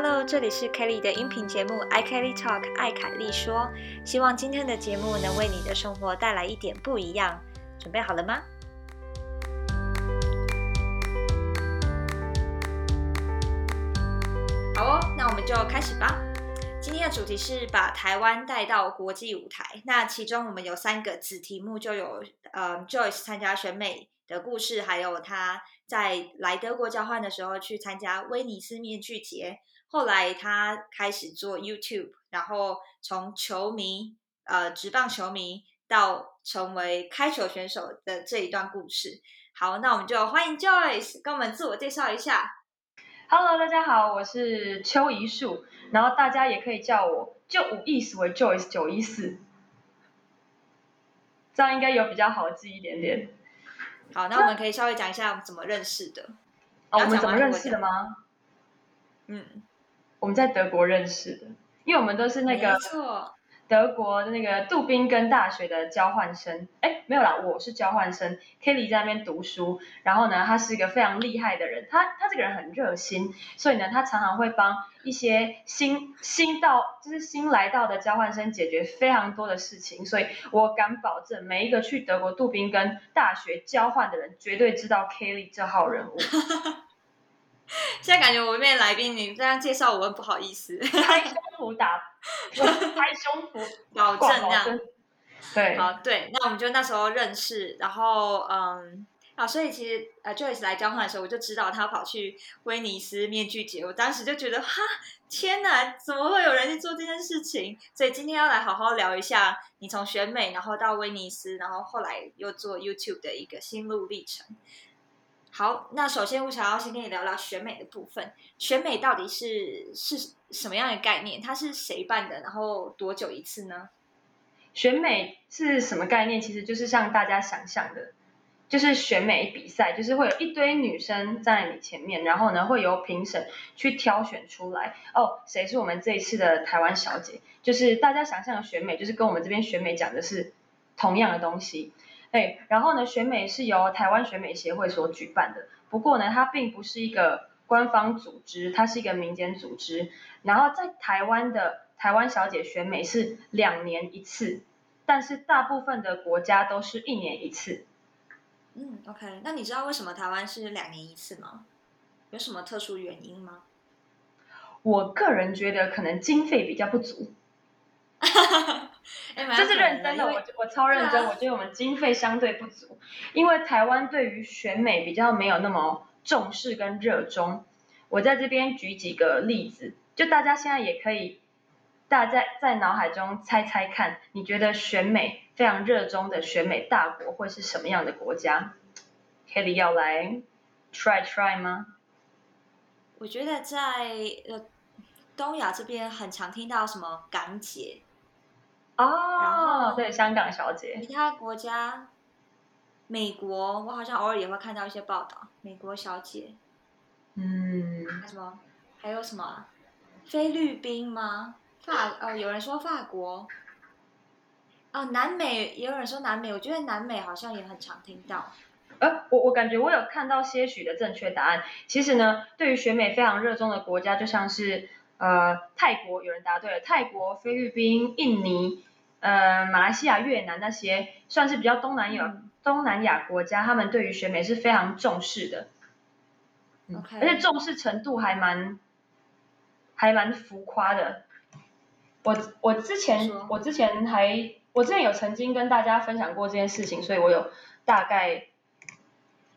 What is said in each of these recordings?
Hello，这里是 Kelly 的音频节目《I Kelly Talk》爱凯莉说，希望今天的节目能为你的生活带来一点不一样。准备好了吗？好哦，那我们就开始吧。今天的主题是把台湾带到国际舞台。那其中我们有三个子题目，就有呃 Joyce 参加选美的故事，还有他在来德国交换的时候去参加威尼斯面具节。后来他开始做 YouTube，然后从球迷呃职棒球迷到成为开球选手的这一段故事。好，那我们就欢迎 Joyce 跟我们自我介绍一下。Hello，大家好，我是邱怡树，然后大家也可以叫我就五意思为 Joyce 九一四，这样应该有比较好记一点点。好，那我们可以稍微讲一下我们怎么认识的。哦，我们怎么认识的吗？嗯，我们在德国认识的，因为我们都是那个错，德国的那个杜宾根大学的交换生。哎，没有啦，我是交换生，Kelly 在那边读书。然后呢，他是一个非常厉害的人，他他这个人很热心，所以呢，他常常会帮一些新新到就是新来到的交换生解决非常多的事情。所以我敢保证，每一个去德国杜宾根大学交换的人，绝对知道 Kelly 这号人物。现在感觉我这边来宾你这样介绍我很不好意思，拍胸脯打，拍胸脯保证这样。对，好，对，那我们就那时候认识，然后嗯。啊，所以其实呃，Joyce 来交换的时候，我就知道他跑去威尼斯面具节，我当时就觉得哈，天哪，怎么会有人去做这件事情？所以今天要来好好聊一下你从选美，然后到威尼斯，然后后来又做 YouTube 的一个心路历程。好，那首先我想要先跟你聊聊选美的部分。选美到底是是什么样的概念？它是谁办的？然后多久一次呢？选美是什么概念？其实就是像大家想象的，就是选美比赛，就是会有一堆女生在你前面，然后呢会由评审去挑选出来，哦，谁是我们这一次的台湾小姐？就是大家想象的选美，就是跟我们这边选美讲的是同样的东西。对，然后呢，选美是由台湾选美协会所举办的，不过呢，它并不是一个官方组织，它是一个民间组织。然后在台湾的台湾小姐选美是两年一次，但是大部分的国家都是一年一次。嗯，OK，那你知道为什么台湾是两年一次吗？有什么特殊原因吗？我个人觉得可能经费比较不足，这是认真的，我我超认真，啊我觉得我们经费相对不足，因为台湾对于选美比较没有那么重视跟热衷。我在这边举几个例子，就大家现在也可以，大家在脑海中猜猜看，你觉得选美非常热衷的选美大国会是什么样的国家？Kelly 要来 try try 吗？我觉得在呃东亚这边很常听到什么港姐，然哦后，对，香港小姐，其他国家，美国我好像偶尔也会看到一些报道，美国小姐，嗯，还有什么还有什么啊菲律宾吗？法哦，有人说法国。哦，南美也有人说南美，我觉得南美好像也很常听到。呃，我我感觉我有看到些许的正确答案。其实呢，对于选美非常热衷的国家，就像是呃泰国，有人答对了，泰国、菲律宾、印尼、呃马来西亚、越南那些算是比较东南亚、嗯东南亚国家，他们对于选美是非常重视的。而且重视程度还蛮还蛮浮夸的。我我之前我之前还我之前有曾经跟大家分享过这件事情，所以我有大概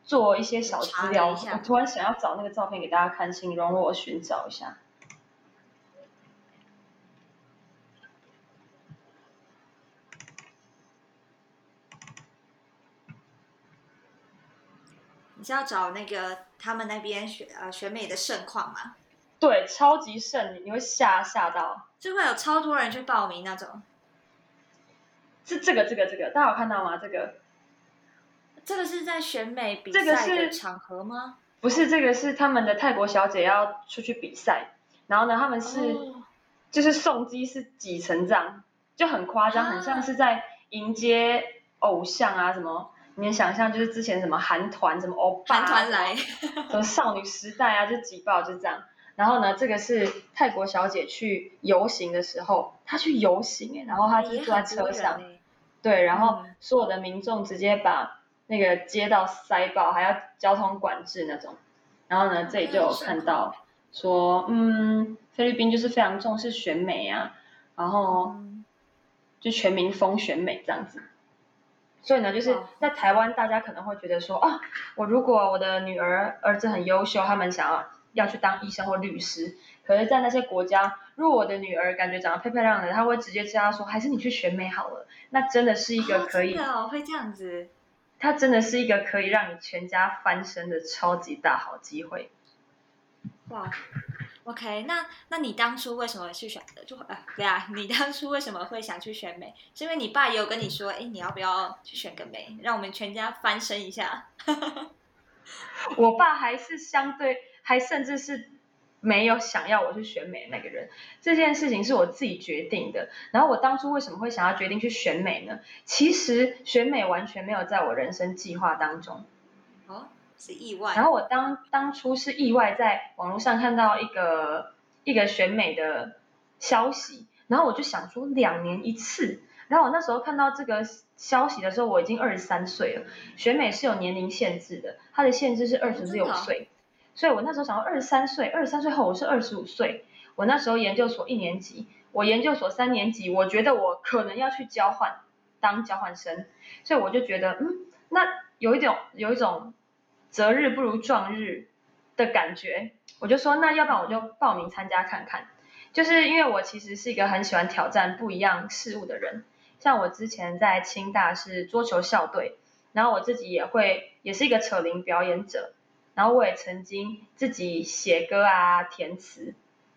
做一些小资料。我突然想要找那个照片给大家看，请容我寻找一下。你是要找那个他们那边选呃选美的盛况吗？对，超级盛，你你会吓吓到。就会有超多人去报名那种。是这个这个这个，大家有看到吗？这个这个是在选美比这个赛的是场合吗？不是这个是他们的泰国小姐要出去比赛，然后呢，他们是。哦就是送机是挤成这样，就很夸张，啊很像是在迎接偶像啊什么。你能想象，就是之前什么韩团、什么欧巴、韩团来，什么少女时代啊，就挤爆就这样。然然后呢，这个是泰国小姐去游行的时候，她去游行哎，然后她就坐在车上，对，然后所有的民众直接把那个街道塞爆，还要交通管制那种。然后呢，这里就有看到说，嗯，菲律宾就是非常重视选美啊，然后就全民风选美这样子。所以呢，就是在台湾，大家可能会觉得说，啊，我如果我的女儿儿子很优秀，他们想要要去当医生或律师，可是，在那些国家，如果我的女儿感觉长得漂漂亮亮的，他会直接叫他说，还是你去选美好了。那真的是一个可以，会这样子。它真的是一个可以让你全家翻身的超级大好机会。哇，OK，那那你当初为什么去选的？就呃，对啊，你当初为什么会想去选美？是因为你爸也有跟你说，哎，你要不要去选个美，让我们全家翻身一下？我爸还是相对，还甚至是。没有想要我去选美那个人，这件事情是我自己决定的。然后我当初为什么会想要决定去选美呢？其实选美完全没有在我人生计划当中。哦，是意外。然后我当当初是意外在网络上看到一个一个选美的消息，然后我就想说两年一次。然后我那时候看到这个消息的时候，我已经二十三岁了。选美是有年龄限制的，它的限制是二十六岁。所以我那时候想到二十三岁，二十三岁后我是二十五岁。我那时候研究所一年级，我研究所三年级，我觉得我可能要去交换当交换生，所以我就觉得，嗯，那有一种有一种择日不如撞日的感觉，我就说，那要不然我就报名参加看看。就是因为我其实是一个很喜欢挑战不一样事物的人，像我之前在清大是桌球校队，然后我自己也会也是一个扯铃表演者。然后我也曾经自己写歌啊、填词，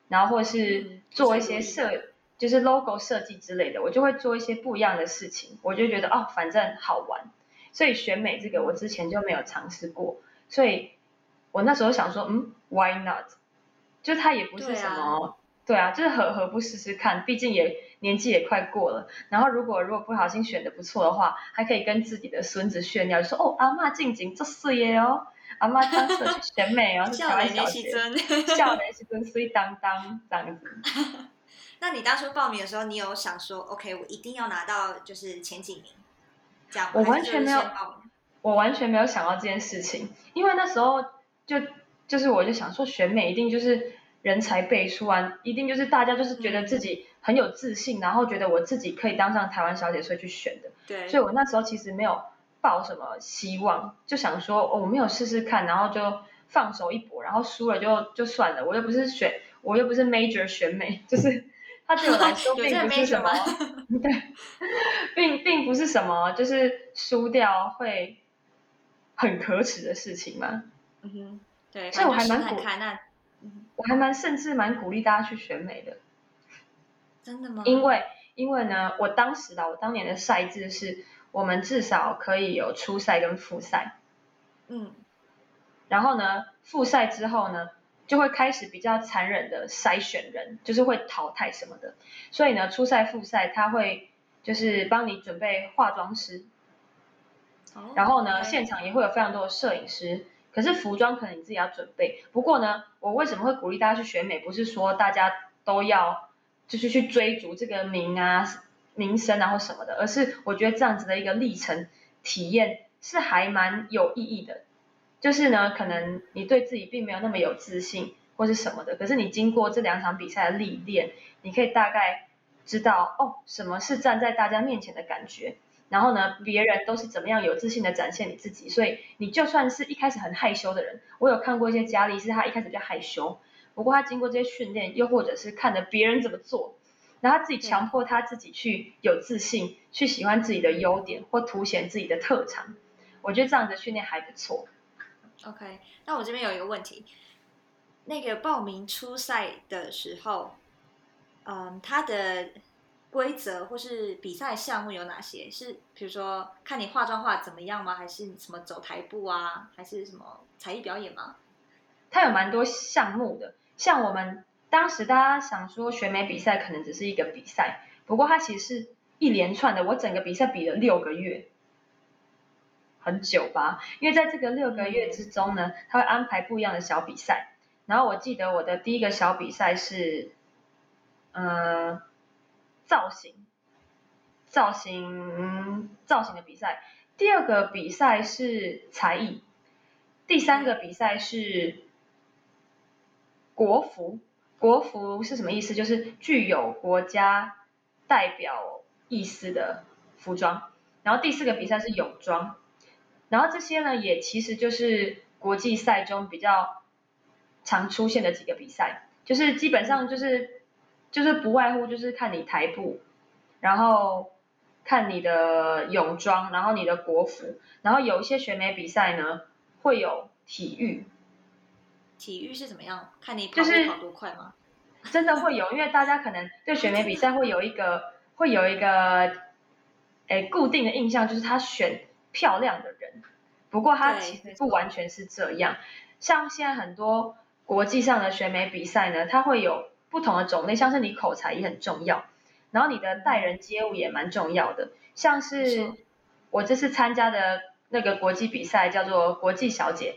然后或是做一些设，就是 logo 设计之类的，我就会做一些不一样的事情。我就觉得哦，反正好玩，所以选美这个我之前就没有尝试过，所以我那时候想说，嗯，Why not？就它也不是什么，对啊，就是何何不试试看？毕竟也年纪也快过了。然后如果如果不小心选的不错的话，还可以跟自己的孙子炫耀，就说哦，阿妈静静这岁耶哦。阿妈当时去选美哦，是台湾小姐，笑脸是跟水当当这样子。那你当初报名的时候，你有想说，OK，我一定要拿到就是前几名，我完全没有，我完全没有想到这件事情，因为那时候就就是我就想说，选美一定就是人才辈出啊，一定就是大家就是觉得自己很有自信，然后觉得我自己可以当上台湾小姐，所以去选的。对，所以我那时候其实没有。抱什么希望？就想说，我没有试试看，然后就放手一搏，然后输了就就算了。我又不是选，我又不是 major 选美，就是 他对我来说 并不是什么，对，并并不是什么，就是输掉会很可耻的事情嘛。嗯哼，对，所以我还蛮鼓，那，我还蛮甚至蛮鼓励大家去选美的。真的吗？因为因为呢，我当时的我当年的赛制是。我们至少可以有初赛跟复赛，嗯，然后呢，复赛之后呢，就会开始比较残忍的筛选人，就是会淘汰什么的。所以呢，初赛、复赛他会就是帮你准备化妆师，然后呢，现场也会有非常多的摄影师。可是服装可能你自己要准备。不过呢，我为什么会鼓励大家去选美？不是说大家都要就是去追逐这个名啊。名声啊或什么的，而是我觉得这样子的一个历程体验是还蛮有意义的。就是呢，可能你对自己并没有那么有自信或是什么的，可是你经过这两场比赛的历练，你可以大概知道哦，什么是站在大家面前的感觉。然后呢，别人都是怎么样有自信的展现你自己。所以你就算是一开始很害羞的人，我有看过一些佳丽是她一开始比较害羞，不过她经过这些训练，又或者是看着别人怎么做。然后她自己强迫他自己去有自信，去喜欢自己的优点或凸显自己的特长，我觉得这样的训练还不错。OK，那我这边有一个问题，那个报名初赛的时候，嗯，它的规则或是比赛项目有哪些？是比如说看你化妆化怎么样吗？还是什么走台步啊？还是什么才艺表演吗？它有蛮多项目的，像我们。当时大家想说选美比赛可能只是一个比赛，不过它其实是一连串的。我整个比赛比了六个月，很久吧？因为在这个六个月之中呢，他会安排不一样的小比赛。然后我记得我的第一个小比赛是，呃，造型，造型造型的比赛。第二个比赛是才艺，第三个比赛是国服。国服是什么意思？就是具有国家代表意思的服装。然后第四个比赛是泳装。然后这些呢，也其实就是国际赛中比较常出现的几个比赛，就是基本上就是就是不外乎就是看你台步，然后。看你的泳装，然后你的国服，然后有一些选美比赛呢会有体育。体育是怎么样？看你跑步跑多快吗？真的会有，因为大家可能对选美比赛会有一个会有一个诶固定的印象，就是他选漂亮的人。不过他其实不完全是这样，像现在很多国际上的选美比赛呢，它会有不同的种类，像是你口才也很重要。然后你的待人接物也蛮重要的，像是我这次参加的那个国际比赛叫做国际小姐，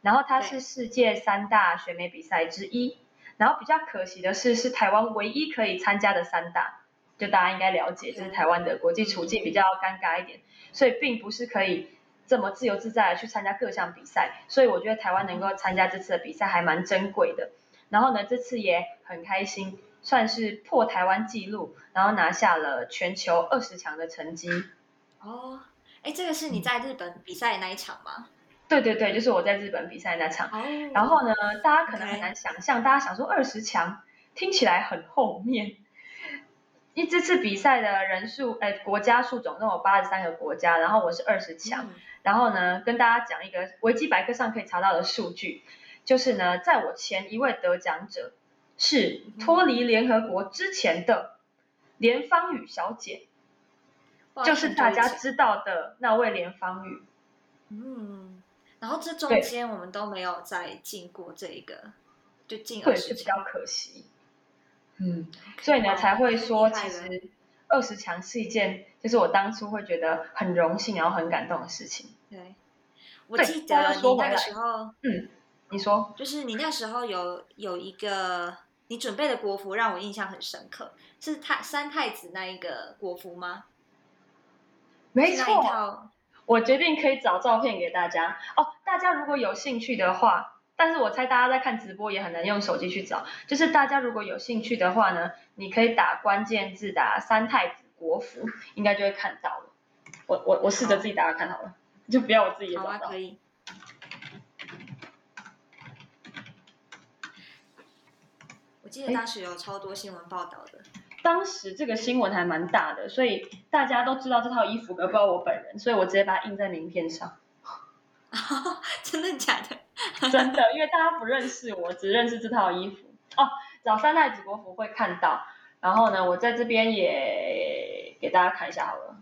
然后它是世界三大选美比赛之一，然后比较可惜的是是台湾唯一可以参加的三大，就大家应该了解，就是台湾的国际处境比较尴尬一点，所以并不是可以这么自由自在的去参加各项比赛，所以我觉得台湾能够参加这次的比赛还蛮珍贵的，然后呢这次也很开心。算是破台湾纪录，然后拿下了全球二十强的成绩。哦，哎，这个是你在日本比赛那一场吗？对对对，就是我在日本比赛那场。哦。然后呢，大家可能很难想象，大家想说二十强听起来很后面。因这次比赛的人数，哎，国家数总共有八十三个国家，然后我是二十强。然后呢，跟大家讲一个维基百科上可以查到的数据，就是呢，在我前一位得奖者。是脱离联合国之前的连芳宇小姐，就是大家知道的那位连芳宇。嗯，然后这中间我们都没有再进过这个，就进二十强，比较可惜。嗯，所以呢才会说，其实二十强是一件，就是我当初会觉得很荣幸，然后很感动的事情。对，我记得你那个时候，嗯，你说，就是你那时候有有一个。你准备的国服让我印象很深刻，是太三太子那一个国服吗？没错，我决定可以找照片给大家哦。大家如果有兴趣的话，但是我猜大家在看直播也很难用手机去找。就是大家如果有兴趣的话呢，你可以打关键字打三太子国服，应该就会看到了。我我我试着自己打打看好了，就不要我自己找到。可以。记得当时有超多新闻报道的，当时这个新闻还蛮大的，所以大家都知道这套衣服，可不知道我本人，所以我直接把它印在名片上。真的假的？真的，因为大家不认识我，只认识这套衣服。哦，早三代直播服会看到，然后呢，我在这边也给大家看一下好了。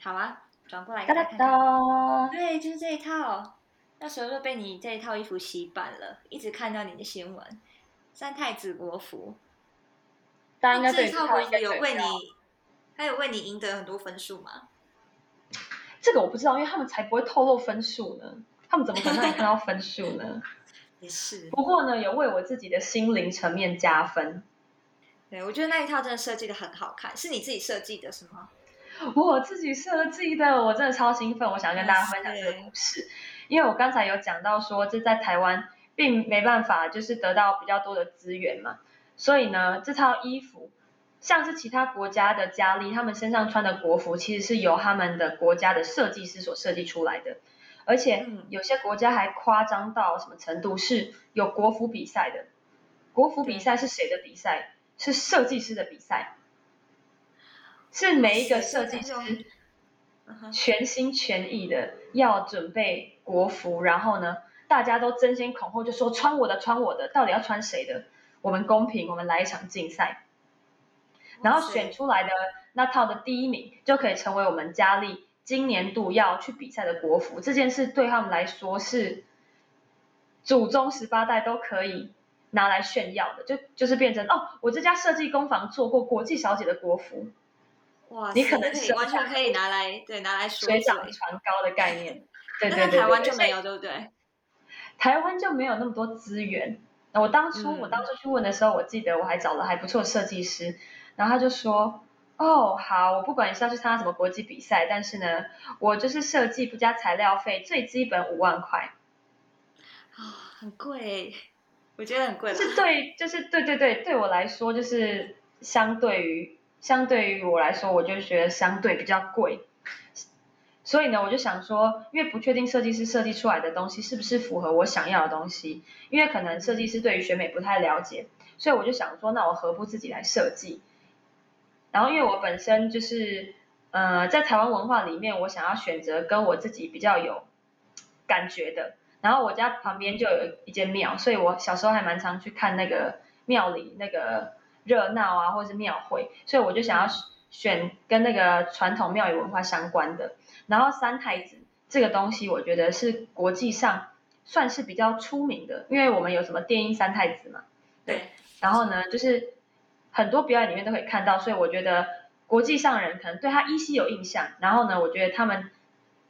好啊，转过来看看。对，就是这一套，那时候就被你这一套衣服洗版了，一直看到你的新闻。三太子国服，这套国服有为你，他有为你赢得很多分数吗？这个我不知道，因为他们才不会透露分数呢，他们怎么可能让你看到分数呢？也是。不过呢，有为我自己的心灵层面加分。对，我觉得那一套真的设计的很好看，是你自己设计的，是吗？我自己设计的，我真的超兴奋，我想跟大家分享这个故事，因为我刚才有讲到说，这在台湾。并没办法，就是得到比较多的资源嘛，所以呢，这套衣服像是其他国家的佳丽，他们身上穿的国服，其实是由他们的国家的设计师所设计出来的，而且有些国家还夸张到什么程度，是有国服比赛的。国服比赛是谁的比赛？是设计师的比赛，是每一个设计师全心全意的要准备国服，然后呢？大家都争先恐后就说穿我的穿我的，到底要穿谁的？我们公平，我们来一场竞赛，然后选出来的那套的第一名就可以成为我们佳丽今年度要去比赛的国服。这件事对他们来说是祖宗十八代都可以拿来炫耀的，就就是变成哦，我这家设计工坊做过国际小姐的国服。哇，你可能完全可以拿来对拿来水涨船高的概念。对对对，台湾就没有，对不对？台湾就没有那么多资源。我当初、嗯我当初去问的时候，我记得我还找了还不错的设计师，然后他就说，哦，好，我不管你是要去参加什么国际比赛，但是呢，我就是设计不加材料费，最基本五万块。啊、很贵，我觉得很贵了。是对，就是对对对，对我来说就是相对于相对于我来说，我就觉得相对比较贵。所以呢，我就想说，因为不确定设计师设计出来的东西是不是符合我想要的东西，因为可能设计师对于选美不太了解，所以我就想说，那我何不自己来设计？然后因为我本身就是呃，在台湾文化里面，我想要选择跟我自己比较有感觉的。然后我家旁边就有一间庙，所以我小时候还蛮常去看那个庙里那个热闹啊，或者是庙会，所以我就想要选跟那个传统庙宇文化相关的。然后三太子这个东西，我觉得是国际上算是比较出名的，因为我们有什么电音三太子嘛，对，然后呢，就是很多表演里面都可以看到，所以我觉得国际上人可能对他依稀有印象。然后呢，我觉得他们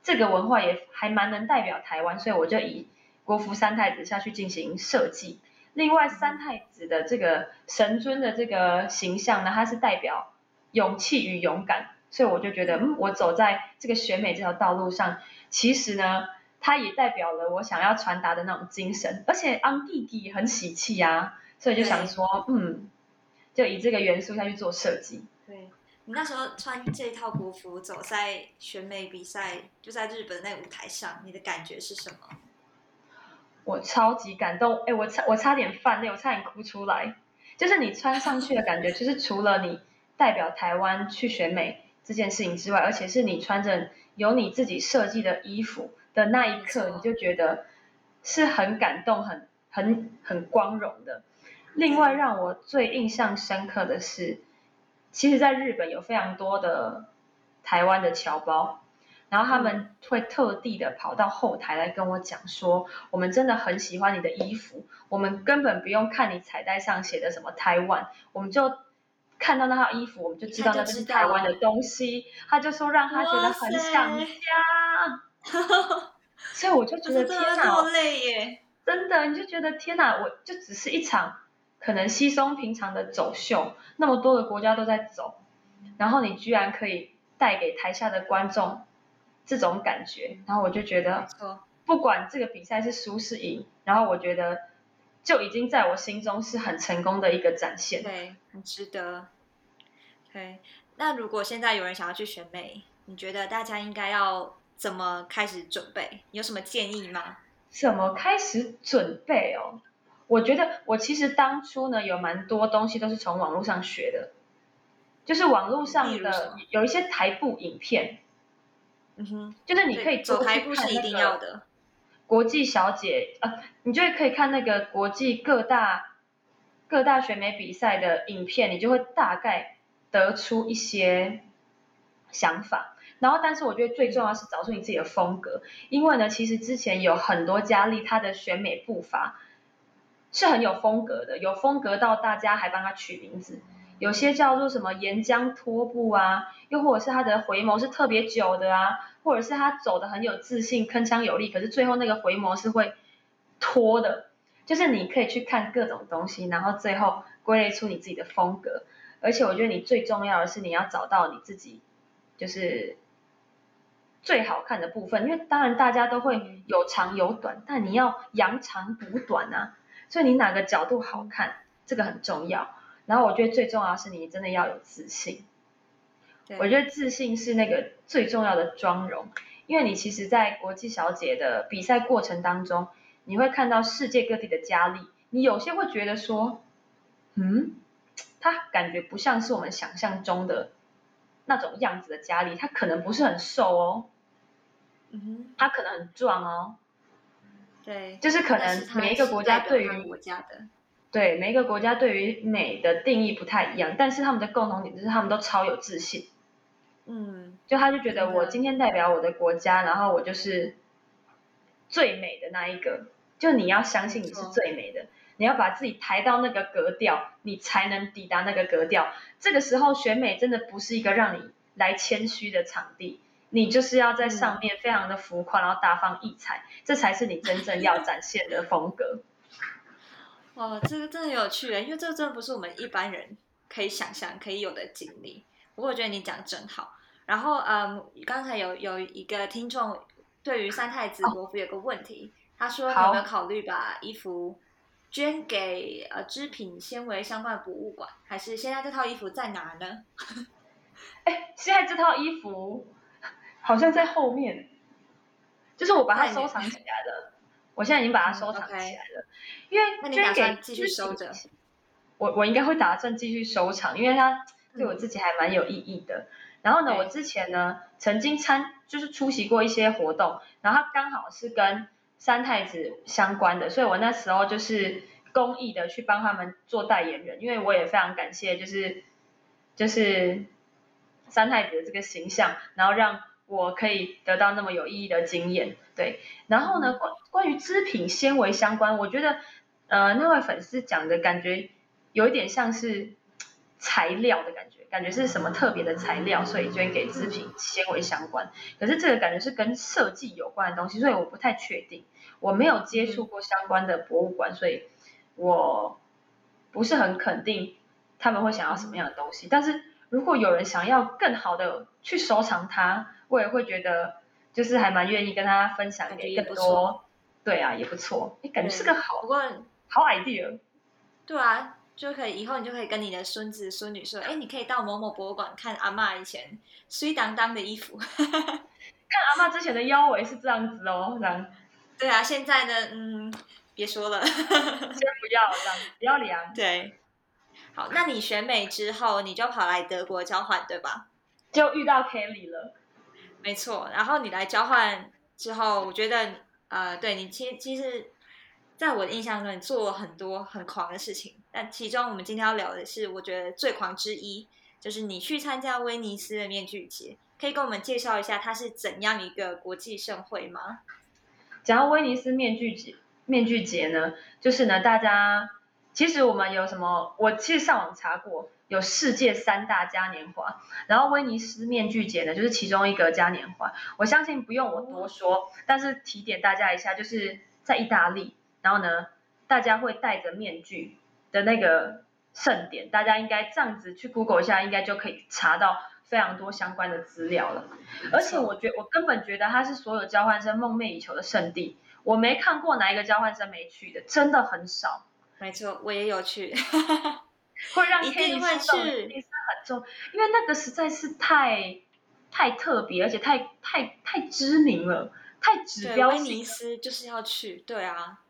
这个文化也还蛮能代表台湾，所以我就以国服三太子下去进行设计。另外，三太子的这个神尊的这个形象呢，它是代表勇气与勇敢，所以我就觉得，嗯，我走在这个选美这条道路上，其实呢，它也代表了我想要传达的那种精神，而且昂弟弟很喜气啊，所以就想说，嗯，就以这个元素下去做设计。对你那时候穿这套国服走在选美比赛，就在日本那个舞台上，你的感觉是什么？我超级感动，哎，我差我差点犯泪，我差点哭出来。就是你穿上去的感觉，就是除了你代表台湾去选美这件事情之外，而且是你穿着有你自己设计的衣服的那一刻，你就觉得是很感动、很很很光荣的。另外让我最印象深刻的是，其实在日本有非常多的台湾的侨胞，然后他们会特地的跑到后台来跟我讲说，我们真的很喜欢你的衣服，我们根本不用看你彩带上写的什么台湾，我们就看到那套衣服，我们就知道那是台湾的东西。他就说让他觉得很想家，所以我就觉得天哪，真的落泪耶！真的，你就觉得天哪，我就只是一场可能稀松平常的走秀，那么多的国家都在走，然后你居然可以带给台下的观众这种感觉，然后我就觉得，不管这个比赛是输是赢，然后我觉得就已经在我心中是很成功的一个展现。对，很值得。对，那如果现在有人想要去选美，你觉得大家应该要怎么开始准备？你有什么建议吗？怎么开始准备哦？我觉得我其实当初呢有蛮多东西都是从网络上学的，就是网络上的有一些台步影片，嗯哼，就是你可以对走台步是一定要的。国际小姐，呃，你就可以看那个国际各大各大选美比赛的影片，你就会大概得出一些想法。然后，但是我觉得最重要是找出你自己的风格，因为呢，其实之前有很多佳丽她的选美步伐是很有风格的，有风格到大家还帮她取名字，有些叫做什么岩浆拖步啊，又或者是他的回眸是特别久的啊，或者是他走的很有自信、铿锵有力，可是最后那个回眸是会拖的，就是你可以去看各种东西，然后最后归类出你自己的风格。而且我觉得你最重要的是你要找到你自己，就是最好看的部分，因为当然大家都会有长有短，但你要扬长补短啊，所以你哪个角度好看，这个很重要。然后我觉得最重要的是你真的要有自信，我觉得自信是那个最重要的妆容，因为你其实，在国际小姐的比赛过程当中，你会看到世界各地的佳丽，你有些会觉得说，嗯，她感觉不像是我们想象中的那种样子的佳丽，她可能不是很瘦哦，嗯哼，她可能很壮哦，对，就是可能每一个国家对于国家的，对每一个国家对于美的定义不太一样，但是他们的共同点就是他们都超有自信。嗯，就他就觉得我今天代表我的国家，然后我就是最美的那一个，就你要相信你是最美的，你要把自己抬到那个格调，你才能抵达那个格调。这个时候选美真的不是一个让你来谦虚的场地，你就是要在上面非常的浮夸，然后大放异彩，这才是你真正要展现的风格。哇，这个真的有趣诶，因为这个真的不是我们一般人可以想象、可以有的经历。不过我觉得你讲真好。然后，嗯，刚才有有一个听众对于三太子国服有个问题，他说有没有考虑把衣服捐给呃织品纤维相关的博物馆，还是现在这套衣服在哪呢？哎，现在这套衣服好像在后面，就是我把它收藏起来了。我现在已经把它收藏起来了，因为捐给继续收着。我我应该会打算继续收藏，因为它对我自己还蛮有意义的。然后呢，我之前呢曾经参就是出席过一些活动，然后它刚好是跟三太子相关的，所以我那时候就是公益的去帮他们做代言人，因为我也非常感谢就是就是三太子的这个形象，然后让我可以得到那么有意义的经验。对，然后呢关关于织品纤维相关，我觉得呃那位粉丝讲的感觉有一点像是材料的感觉。感觉是什么特别的材料，所以捐给织品纤维相关。可是这个感觉是跟设计有关的东西，所以我不太确定。我没有接触过相关的博物馆，所以我不是很肯定他们会想要什么样的东西。但是如果有人想要更好的去收藏它，我也会觉得就是还蛮愿意跟他分享给更多。对啊，也不错。哎，感觉是个好，不过好 idea。对啊。就可以以后你就可以跟你的孙子孙女说，哎，你可以到某某博物馆看阿妈以前水当当的衣服，看阿妈之前的腰围是这样子哦，这样。对啊，现在呢，嗯，别说了，先不要这样，不要量。对，好，那你选美之后，你就跑来德国交换，对吧？就遇到 Kelly 了，没错。然后你来交换之后，我觉得，呃，对你其其实。在我的印象中，你做了很多很狂的事情，但其中我们今天要聊的是，我觉得最狂之一，就是你去参加威尼斯的面具节，可以跟我们介绍一下它是怎样一个国际盛会吗？讲到威尼斯面具节，面具节呢，就是呢，大家其实我们有什么，我其实上网查过，有世界三大嘉年华，然后威尼斯面具节呢，就是其中一个嘉年华。我相信不用我多说，但是提点大家一下，就是在意大利。然后呢，大家会戴着面具的那个盛典，大家应该这样子去 Google 一下，应该就可以查到非常多相关的资料了。而且我觉我根本觉得它是所有交换生梦寐以求的圣地，我没看过哪一个交换生没去的，真的很少。没错，我也有去，会让一定会去，是很重，因为那个实在是太太特别，而且太太太知名了，太指标威尼斯就是要去，对啊。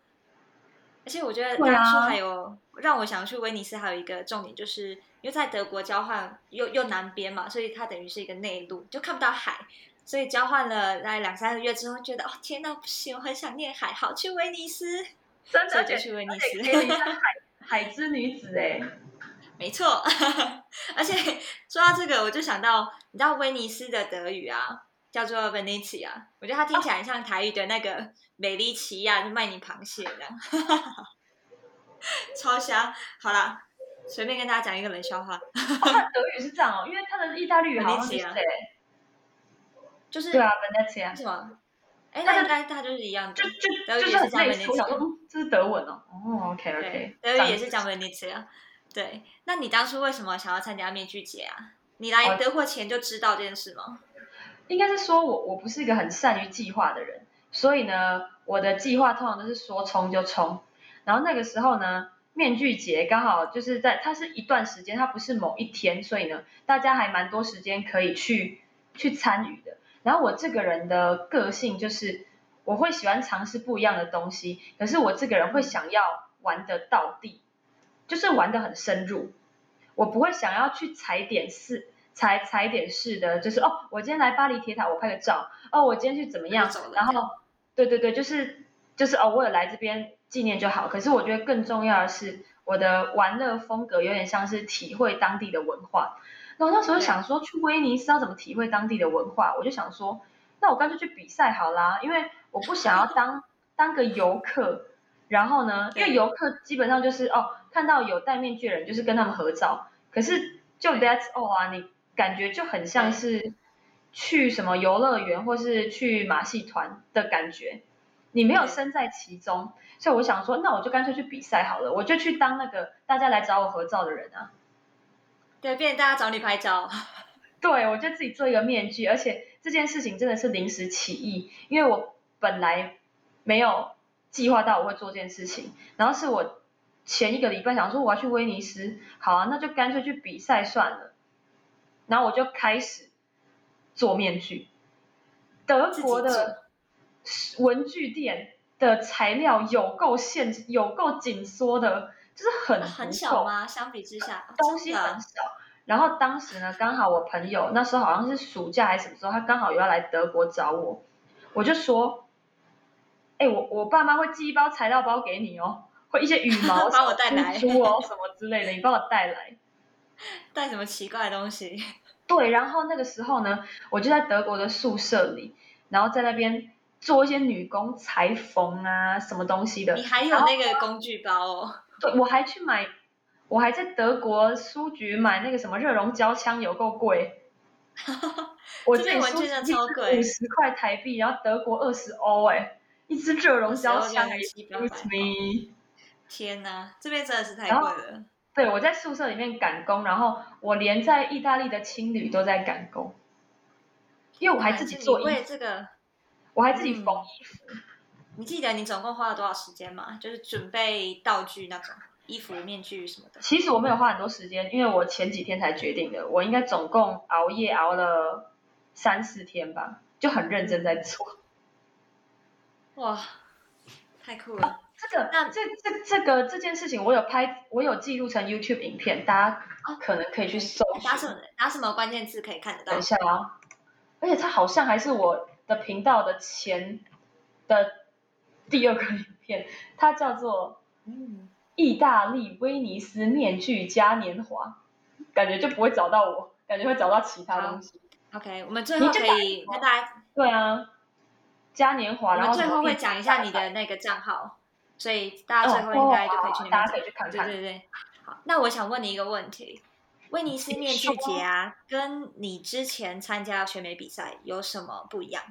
而且我觉得当初还有让我想去威尼斯，还有一个重点，就是因为在德国交换又又南边嘛，所以它等于是一个内陆，就看不到海。所以交换了大概两三个月之后，觉得哦天呐，不行，我很想念海，好去威尼斯，真的就去威尼斯，海海之女子哎，没错。而且说到这个，我就想到，你知道威尼斯的德语啊？叫做 Venetia，我觉得它听起来很像台语的那个美丽奇亚，就卖你螃蟹这样，超香。好了，随便跟大家讲一个冷笑话。德语是这样哦，因为它的意大利语好像是就是对啊，Venetia 是吗？哎，那应该它就是一样的，就就德语也是讲 Venetia，这是德文哦。哦，OK OK，德语也是讲 Venetia。对，那你当初为什么想要参加面具节啊？你来德国前就知道这件事吗？应该是说，我我不是一个很善于计划的人，所以呢，我的计划通常都是说冲就冲。然后那个时候呢，面具节刚好就是在，它是一段时间，它不是某一天，所以呢，大家还蛮多时间可以去去参与的。然后我这个人的个性就是，我会喜欢尝试不一样的东西，可是我这个人会想要玩的到地，就是玩的很深入，我不会想要去踩点式。踩踩点式的，就是哦，我今天来巴黎铁塔，我拍个照。哦，我今天去怎么样？然后，对对对，就是就是哦，我有来这边纪念就好。可是我觉得更重要的是，我的玩乐风格有点像是体会当地的文化。然后那时候想说，去威尼斯要怎么体会当地的文化？我就想说，那我干脆去比赛好啦，因为我不想要当当个游客。然后呢，因为游客基本上就是哦，看到有戴面具的人，就是跟他们合照。可是就 That's all 啊，你。感觉就很像是，去什么游乐园或是去马戏团的感觉，你没有身在其中，所以我想说，那我就干脆去比赛好了，我就去当那个大家来找我合照的人啊。对，变成大家找你拍照。对，我就自己做一个面具，而且这件事情真的是临时起意，因为我本来没有计划到我会做这件事情，然后是我前一个礼拜想说我要去威尼斯，好啊，那就干脆去比赛算了，然后我就开始做面具，德国的文具店的材料有够限，有够紧缩的，就是很很小吗？相比之下，东西很少。然后当时呢，刚好我朋友那时候好像是暑假还是什么时候，他刚好有要来德国找我，我就说，哎，我我爸妈会寄一包材料包给你哦，会一些羽毛 帮我带来书哦什么之类的，你帮我带来。带什么奇怪的东西？对，然后那个时候呢，我就在德国的宿舍里，然后在那边做一些女工裁缝啊，什么东西的。你还有那个工具包哦？对，我还去买，我还在德国书局买那个什么热熔胶枪，有够贵。我这里文自己书具真的超贵五十块台币，然后德国二十欧，哎，一支热熔胶枪20欧七八百，excuse me。天哪，这边真的是太贵了。对，我在宿舍里面赶工，然后我连在意大利的青旅都在赶工，因为我还自己做你衣服，为这个，我还自己嗯缝衣服。你记得你总共花了多少时间吗？就是准备道具那种衣服、面具什么的。其实我没有花很多时间，因为我前几天才决定的，我应该总共熬夜熬了三四天吧，就很认真在做。哇，太酷了！这个那这这这个这件事情，我有拍，我有记录成 YouTube 影片，大家哦。可能可以去搜寻。打什么打什么关键字可以看得到？等一？下啊，而且它好像还是我的频道的前的第二个影片，它叫做嗯，意大利威尼斯面具嘉年华，感觉就不会找到我，感觉会找到其他东西。OK，我们最后可以跟大家，对啊，嘉年华，我们然后最后会讲一下你的那个账号，所以大家最后应该就可以去那边大家找可以去看看。对对对，好，那我想问你一个问题：威尼斯面具节啊，跟你之前参加的选美比赛有什么不一样？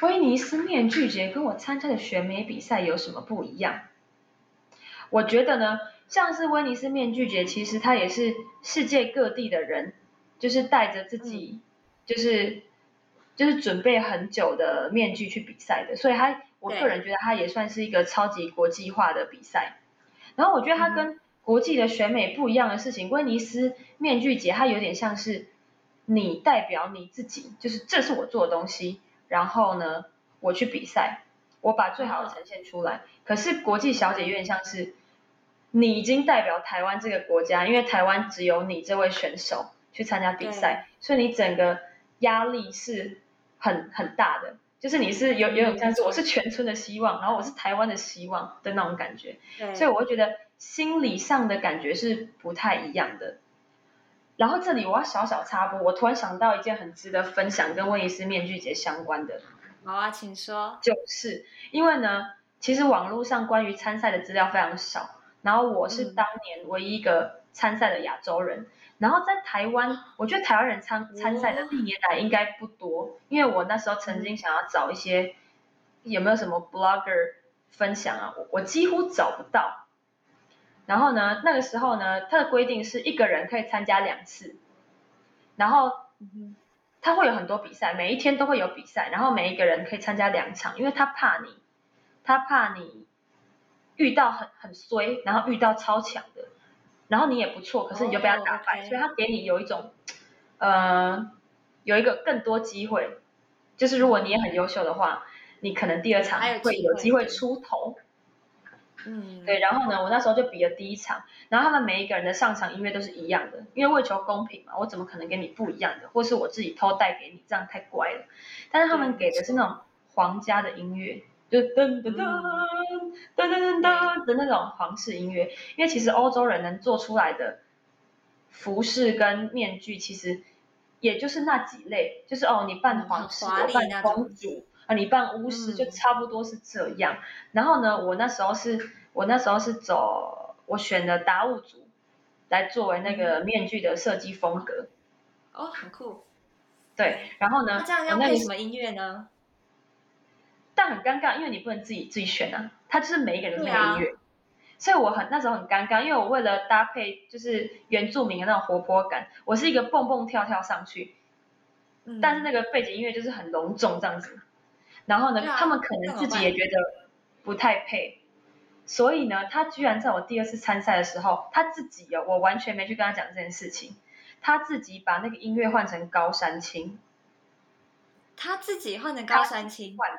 威尼斯面具节跟我参加的选美比赛有什么不一样？我觉得呢，像是威尼斯面具节，其实它也是世界各地的人，就是带着自己，就是就是准备很久的面具去比赛的，所以它我个人觉得它也算是一个超级国际化的比赛。然后我觉得它嗯跟国际的选美不一样的事情，威尼斯面具节它有点像是你代表你自己，就是这是我做的东西，然后呢，我去比赛，我把最好的呈现出来。可是国际小姐有点像是你已经代表台湾这个国家，因为台湾只有你这位选手去参加比赛，所以你整个压力是很很大的。就是你是有有点像是我是全村的希望，然后我是台湾的希望的那种感觉。对，所以我会觉得心理上的感觉是不太一样的。然后这里我要小小插播，我突然想到一件很值得分享跟威尼斯面具节相关的，好啊，请说。就是因为呢，其实网络上关于参赛的资料非常少，然后我是嗯当年唯一一个参赛的亚洲人，然后在台湾，我觉得台湾人参参赛的历年来应该不多，因为我那时候曾经想要找一些有没有什么 blogger 分享啊，我我几乎找不到。然后呢，那个时候呢，它的规定是一个人可以参加两次，然后嗯他会有很多比赛，每一天都会有比赛，然后每一个人可以参加两场，因为他怕你，他怕你遇到很很衰，然后遇到超强的，然后你也不错，可是你就被他打败，所以他给你有一种，呃，有一个更多机会，就是如果你也很优秀的话，你可能第二场会有机会出头。嗯，对，然后呢，我那时候就比了第一场，然后他们每一个人的上场音乐都是一样的，因为为求公平嘛，我怎么可能给你不一样的，或是我自己偷带给你，这样太乖了。但是他们给的是那种皇家的音乐，就噔噔噔嗯噔噔噔噔的那种皇室音乐，因为其实欧洲人能做出来的服饰跟面具，其实也就是那几类，就是哦，你扮皇室，我扮公主。啊，你扮巫师就嗯差不多是这样。然后呢，我那时候是，我那时候是走，我选的达悟族来作为那个面具的设计风格。哦，很酷。对，然后呢，那这样要配什么音乐呢？但很尴尬，因为你不能自己自己选啊，它就是每一个人都对啊。配音乐，所以我很那时候很尴尬，因为我为了搭配就是原住民的那种活泼感，我是一个蹦蹦跳跳上去，嗯，但是那个背景音乐就是很隆重这样子，然后呢，啊他们可能自己也觉得不太配，所以呢，他居然在我第二次参赛的时候，他自己哦，我完全没去跟他讲这件事情，他自己把那个音乐换成高山青，他自己换成高山青，换的，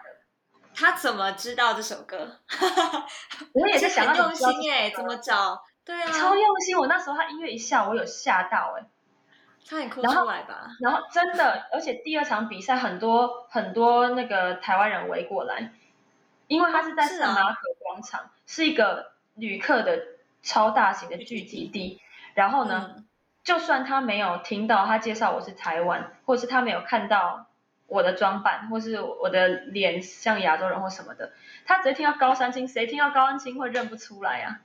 他怎么知道这首歌？我也是想到很用心哎、怎么找？对啊，超用心，我那时候他音乐一下，我有吓到哎、差点哭出来吧？然后真的，而且第二场比赛很多很多那个台湾人围过来，因为他是在圣马可广场，是一个旅客的超大型的聚集地。然后呢，嗯就算他没有听到他介绍我是台湾，或是他没有看到我的装扮，或是我的脸像亚洲人或什么的，他直接听到高山青，谁听到高山青会认不出来啊？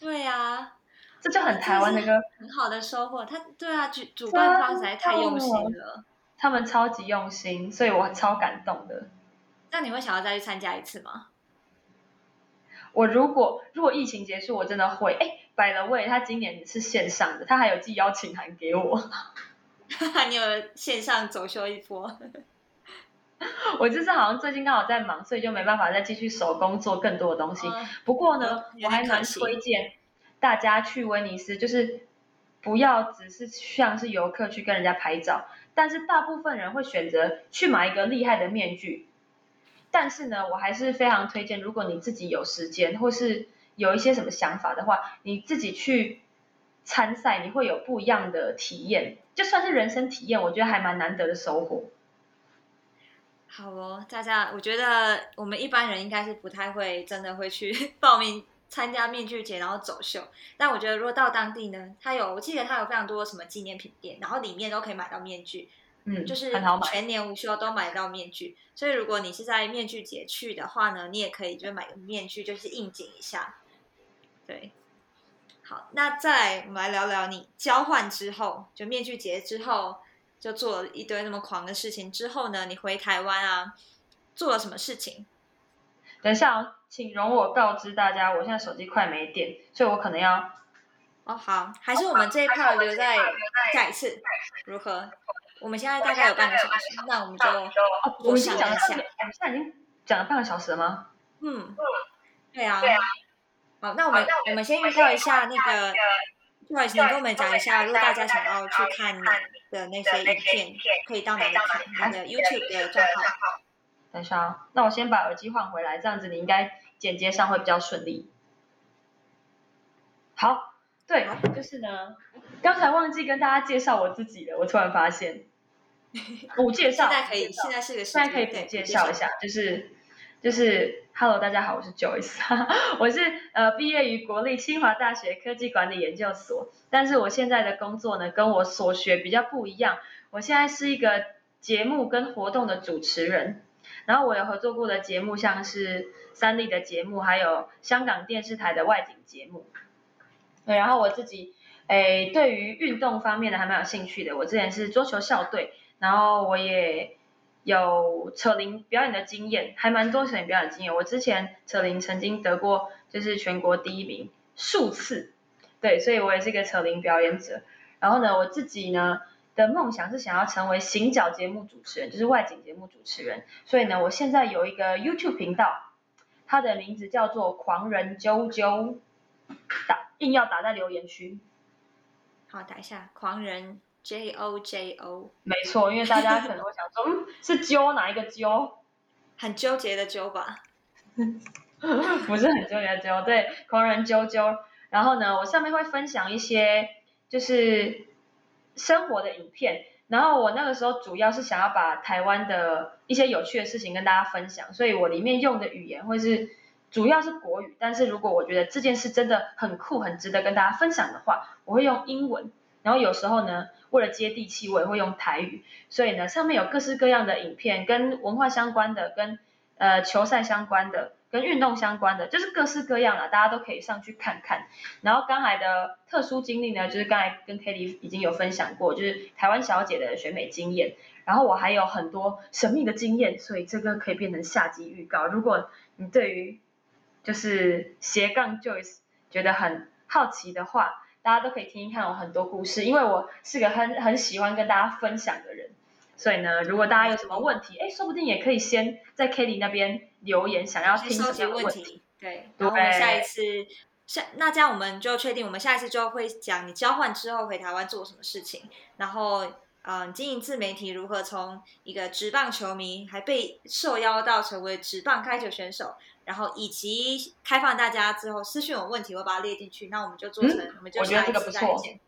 对呀、这就很台湾的歌，很好的收获。他对啊，主主办方实在太用心了。他们超级用心，所以我超感动的。那你会想要再去参加一次吗？我如果如果疫情结束，我真的会。哎，by the way，他今年是线上的，他还有寄邀请函给我。你有线上走秀一波？我就是好像最近刚好在忙，所以就没办法再继续手工做更多的东西。嗯不过呢我还蛮推荐大家去威尼斯，就是不要只是像是游客去跟人家拍照，但是大部分人会选择去买一个厉害的面具。但是呢，我还是非常推荐，如果你自己有时间或是有一些什么想法的话，你自己去参赛，你会有不一样的体验，就算是人生体验，我觉得还蛮难得的收获。好哦，大家，我觉得我们一般人应该是不太会真的会去 报名参加面具节，然后走秀。但我觉得如果到当地呢，它有，我记得它有非常多什么纪念品店，然后里面都可以买到面具，嗯，就是。全年无休都买得到面具。所以如果你是在面具节去的话呢，你也可以就是买个面具，就是应景一下。对，好，那再来我们来聊聊你交换之后，就面具节之后，就做了一堆那么狂的事情之后呢，你回台湾啊，做了什么事情？等一下、哦，请容我告知大家，我现在手机快没电，所以我可能要哦，好，还是我们这一 part 留在下一次，如何？我们现在大概有半个小时，那我们就哦，我们已经讲了上半个，我们现在已经讲了半个小时了吗？嗯，对啊，好，那我们我们先预告一下那个 Joyce，你跟我们讲一下，如果大家想要去看的那些影片，可以到哪里看？你的 YouTube 的账号。等一下哦，那我先把耳机换回来，这样子你应该剪接上会比较顺利。好，对，就是呢，刚才忘记跟大家介绍我自己了，我突然发现，补介绍，现在可以，现在是个现在可以介绍一下，就是就是，Hello，大家好，我是 Joyce，我是呃毕业于国立清华大学科技管理研究所，但是我现在的工作呢跟我所学比较不一样，我现在是一个节目跟活动的主持人，然后我有合作过的节目像是三立的节目，还有香港电视台的外景节目，对，然后我自己诶对于运动方面的还蛮有兴趣的，我之前是桌球校队，然后我也。有扯铃表演的经验，还蛮多扯铃表演经验。我之前扯铃曾经得过就是全国第一名数次，对，所以我也是一个扯铃表演者。然后呢，我自己呢的梦想是想要成为行脚节目主持人，就是外景节目主持人。所以呢，我现在有一个 YouTube 频道，它的名字叫做狂人啾啾，打硬要打在留言区。好，打一下狂人 J O J O，没错，因为大家可能会想说，嗯，是揪哪一个揪？很纠结的揪吧？不是很纠结的揪，对，狂人啾啾。然后呢，我上面会分享一些就是生活的影片，然后我那个时候主要是想要把台湾的一些有趣的事情跟大家分享，所以我里面用的语言会是主要是国语，但是如果我觉得这件事真的很酷、很值得跟大家分享的话，我会用英文。然后有时候呢，为了接地气，我也会用台语。所以呢，上面有各式各样的影片，跟文化相关的、跟呃球赛相关的，跟运动相关的，就是各式各样的，大家都可以上去看看。然后刚才的特殊经历呢，就是刚才跟 Kelly 已经有分享过，就是台湾小姐的选美经验。然后我还有很多神秘的经验，所以这个可以变成下集预告。如果你对于就是斜杠 Joyce 觉得很好奇的话，大家都可以听一看我很多故事，因为我是个很很喜欢跟大家分享的人。所以呢，如果大家有什么问题，哎，说不定也可以先在 Kitty 那边留言，想要听什么问题。对，然后我们下一次下那这样我们就确定，我们下一次就会讲你交换之后回台湾做什么事情，然后。嗯，经营自媒体如何从一个职棒球迷，还被受邀到成为职棒开球选手，然后以及开放大家之后私讯有问题，我把它列进去，那我们就做成，我们就下一次再见。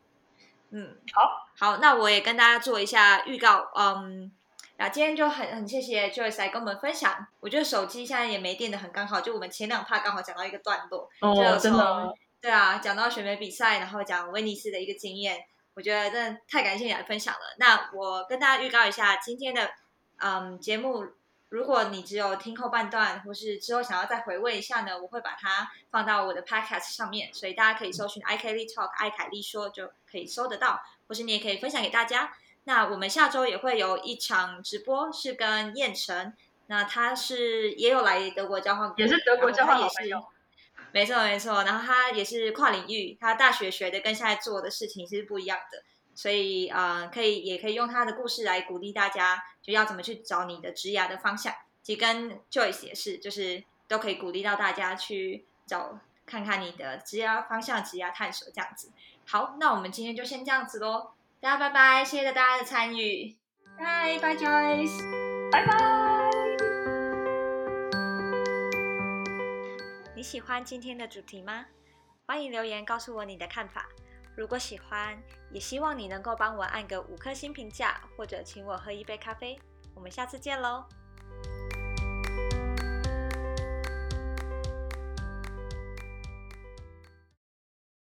嗯，好，好，那我也跟大家做一下预告，嗯，那今天就很很谢谢 Joyce 来跟我们分享。我觉得手机现在也没电的很刚好，就我们前两趴刚好讲到一个段落，哦，真的，对啊，讲到选美比赛，然后讲威尼斯的一个经验。我觉得真的太感谢你来分享了。那我跟大家预告一下今天的嗯节目，如果你只有听后半段，或是之后想要再回味一下呢，我会把它放到我的 podcast 上面，所以大家可以搜寻 i k l y talk 艾凯丽说就可以搜得到，或是你也可以分享给大家。那我们下周也会有一场直播，是跟燕城，那他是也有来德国交换，也是德国交换也是。没错没错，然后他也是跨领域，他大学学的跟现在做的事情是不一样的，所以呃，可以也可以用他的故事来鼓励大家，就要怎么去找你的职涯的方向。其实跟 Joyce 也是，就是都可以鼓励到大家去找看看你的职涯方向、职涯探索这样子。好，那我们今天就先这样子喽，大家拜拜，谢谢大家的参与，拜拜 Joyce，拜拜。你喜欢今天的主题吗？欢迎留言告诉我你的看法。如果喜欢，也希望你能够帮我按个五颗星评价，或者请我喝一杯咖啡。我们下次见喽！